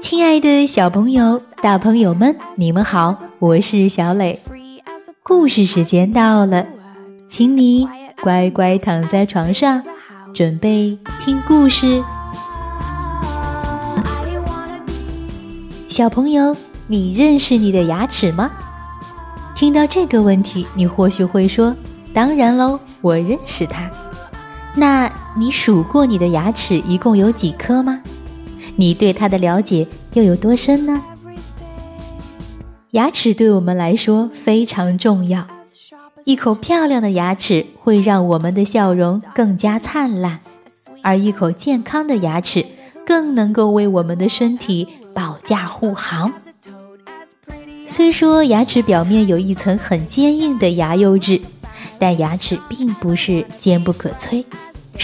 亲爱的小朋友、大朋友们，你们好，我是小磊。故事时间到了，请你乖乖躺在床上，准备听故事。小朋友，你认识你的牙齿吗？听到这个问题，你或许会说：“当然喽，我认识它。”那你数过你的牙齿一共有几颗吗？你对它的了解又有多深呢？牙齿对我们来说非常重要，一口漂亮的牙齿会让我们的笑容更加灿烂，而一口健康的牙齿更能够为我们的身体保驾护航。虽说牙齿表面有一层很坚硬的牙釉质。但牙齿并不是坚不可摧，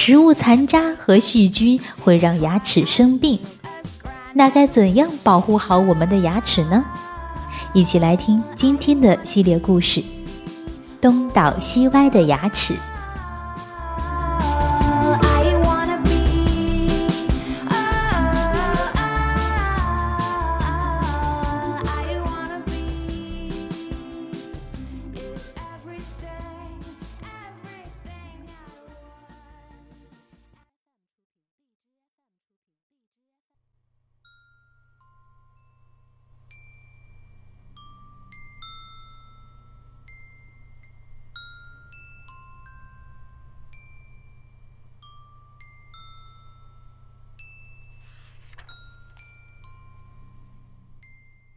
食物残渣和细菌会让牙齿生病。那该怎样保护好我们的牙齿呢？一起来听今天的系列故事：东倒西歪的牙齿。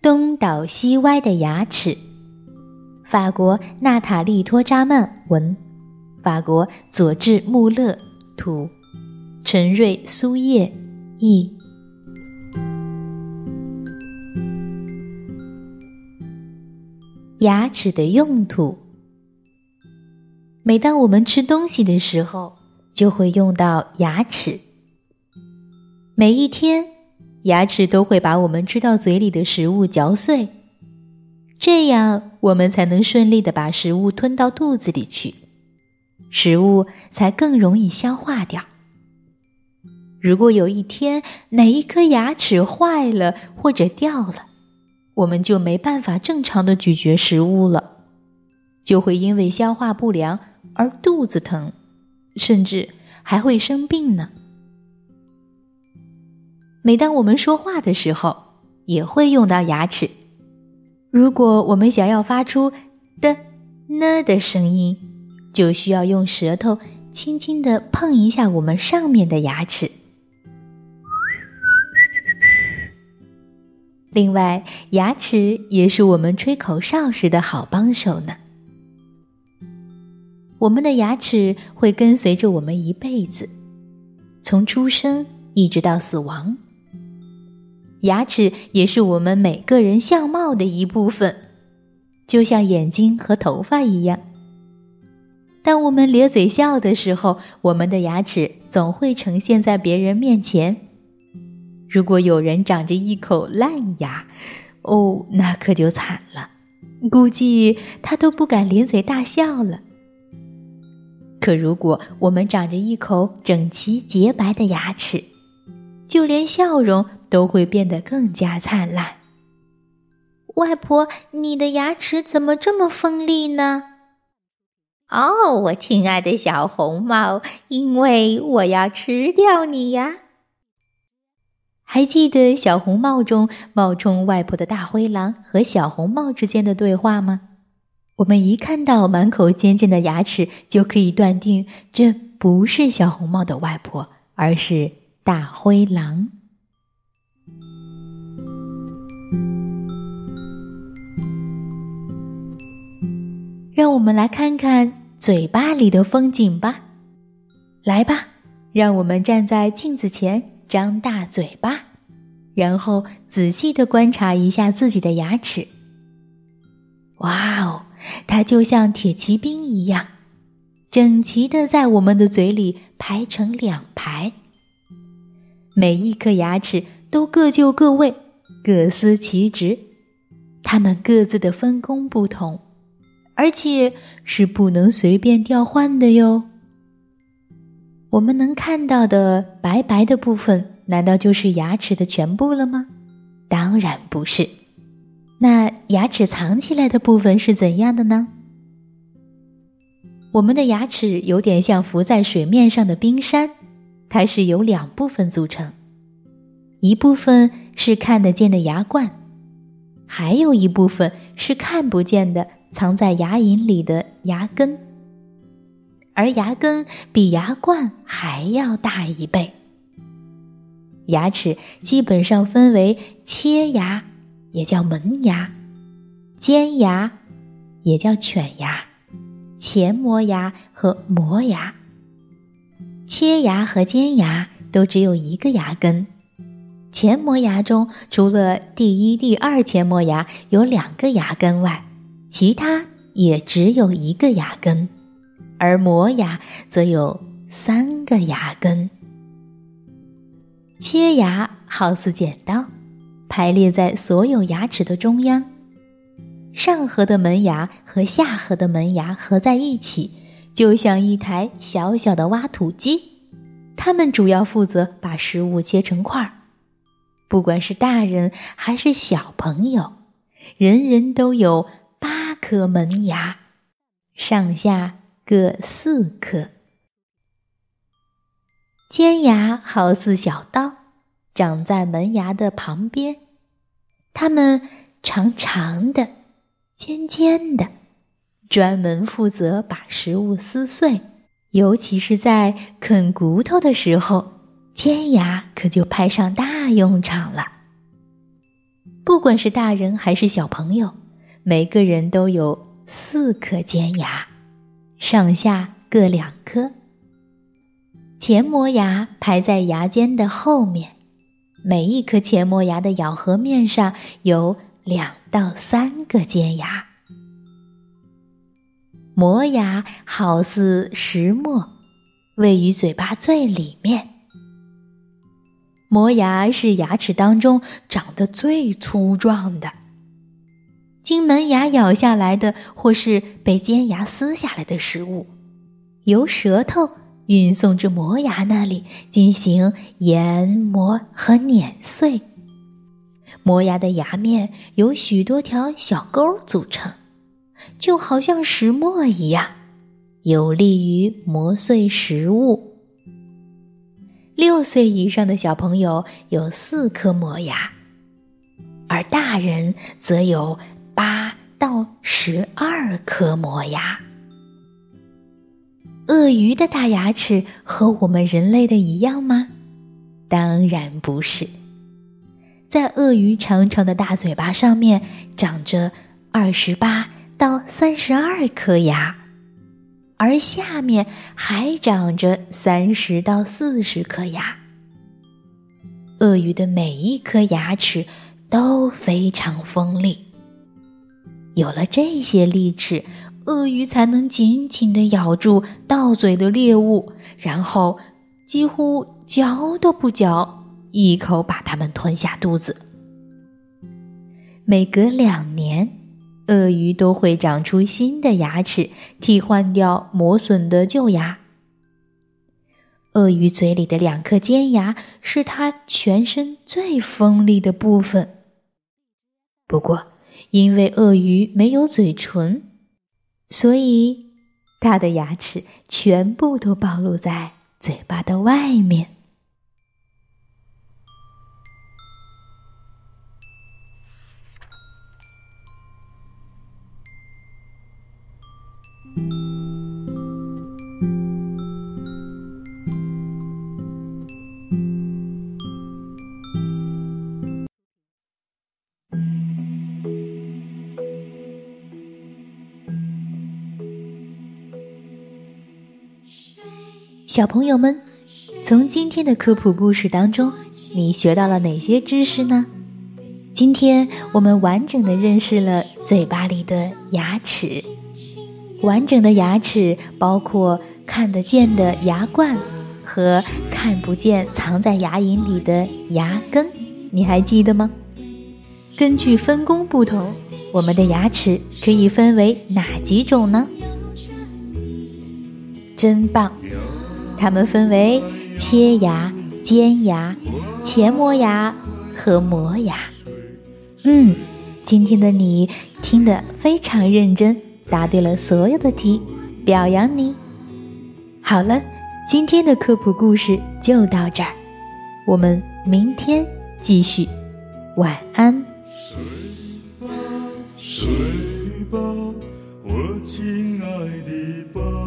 东倒西歪的牙齿，法国娜塔莉托扎曼文，法国佐治穆勒图，陈瑞苏叶译。牙齿的用途，每当我们吃东西的时候，就会用到牙齿。每一天。牙齿都会把我们吃到嘴里的食物嚼碎，这样我们才能顺利的把食物吞到肚子里去，食物才更容易消化掉。如果有一天哪一颗牙齿坏了或者掉了，我们就没办法正常的咀嚼食物了，就会因为消化不良而肚子疼，甚至还会生病呢。每当我们说话的时候，也会用到牙齿。如果我们想要发出的、呢的声音，就需要用舌头轻轻的碰一下我们上面的牙齿。另外，牙齿也是我们吹口哨时的好帮手呢。我们的牙齿会跟随着我们一辈子，从出生一直到死亡。牙齿也是我们每个人相貌的一部分，就像眼睛和头发一样。当我们咧嘴笑的时候，我们的牙齿总会呈现在别人面前。如果有人长着一口烂牙，哦，那可就惨了，估计他都不敢咧嘴大笑了。可如果我们长着一口整齐洁白的牙齿，就连笑容。都会变得更加灿烂。外婆，你的牙齿怎么这么锋利呢？哦，我亲爱的小红帽，因为我要吃掉你呀！还记得小红帽中冒充外婆的大灰狼和小红帽之间的对话吗？我们一看到满口尖尖的牙齿，就可以断定这不是小红帽的外婆，而是大灰狼。让我们来看看嘴巴里的风景吧。来吧，让我们站在镜子前，张大嘴巴，然后仔细的观察一下自己的牙齿。哇哦，它就像铁骑兵一样，整齐的在我们的嘴里排成两排。每一颗牙齿都各就各位，各司其职，它们各自的分工不同。而且是不能随便调换的哟。我们能看到的白白的部分难道就是牙齿的全部了吗？当然不是。那牙齿藏起来的部分是怎样的呢？我们的牙齿有点像浮在水面上的冰山，它是由两部分组成，一部分是看得见的牙冠，还有一部分是看不见的，藏在牙龈里的牙根。而牙根比牙冠还要大一倍。牙齿基本上分为切牙，也叫门牙；尖牙，也叫犬牙。前磨牙和磨牙，切牙和尖牙都只有一个牙根。前磨牙中，除了第一、第二前磨牙有两个牙根外，其他也只有一个牙根，而磨牙则有三个牙根。切牙好似剪刀，排列在所有牙齿的中央。上颌的门牙和下颌的门牙合在一起，就像一台小小的挖土机。它们主要负责把食物切成块儿。不管是大人还是小朋友，人人都有颗门牙，上下各四颗。尖牙好似小刀，长在门牙的旁边，它们长长的。尖尖的，专门负责把食物撕碎，尤其是在啃骨头的时候，尖牙可就派上大用场了。不管是大人还是小朋友，每个人都有四颗尖牙，上下各两颗。前磨牙排在牙尖的后面，每一颗前磨牙的咬合面上有。两到三个尖牙，磨牙好似石磨，位于嘴巴最里面。磨牙是牙齿当中长得最粗壮的，经门牙咬下来的，或是被尖牙撕下来的食物，由舌头运送至磨牙那里进行研磨和碾碎。磨牙的牙面由许多条小沟组成，就好像石磨一样，有利于磨碎食物。六岁以上的小朋友有四颗磨牙，而大人则有八到十二颗磨牙。鳄鱼的大牙齿和我们人类的一样吗？当然不是。在鳄鱼长长的大嘴巴上面长着二十八到三十二颗牙，而下面还长着三十到四十颗牙。鳄鱼的每一颗牙齿都非常锋利，有了这些利齿，鳄鱼才能紧紧地咬住到嘴的猎物，然后几乎嚼都不嚼。一口把它们吞下肚子。每隔两年，鳄鱼都会长出新的牙齿，替换掉磨损的旧牙。鳄鱼嘴里的两颗尖牙是它全身最锋利的部分。不过，因为鳄鱼没有嘴唇，所以它的牙齿全部都暴露在嘴巴的外面。小朋友们，从今天的科普故事当中，你学到了哪些知识呢？今天我们完整的认识了嘴巴里的牙齿。完整的牙齿包括看得见的牙冠和看不见藏在牙龈里的牙根，你还记得吗？根据分工不同，我们的牙齿可以分为哪几种呢？真棒！它们分为切牙、尖牙、前磨牙和磨牙。嗯，今天的你听得非常认真，答对了所有的题，表扬你。好了，今天的科普故事就到这儿，我们明天继续。晚安。睡吧，睡吧，我亲爱的宝。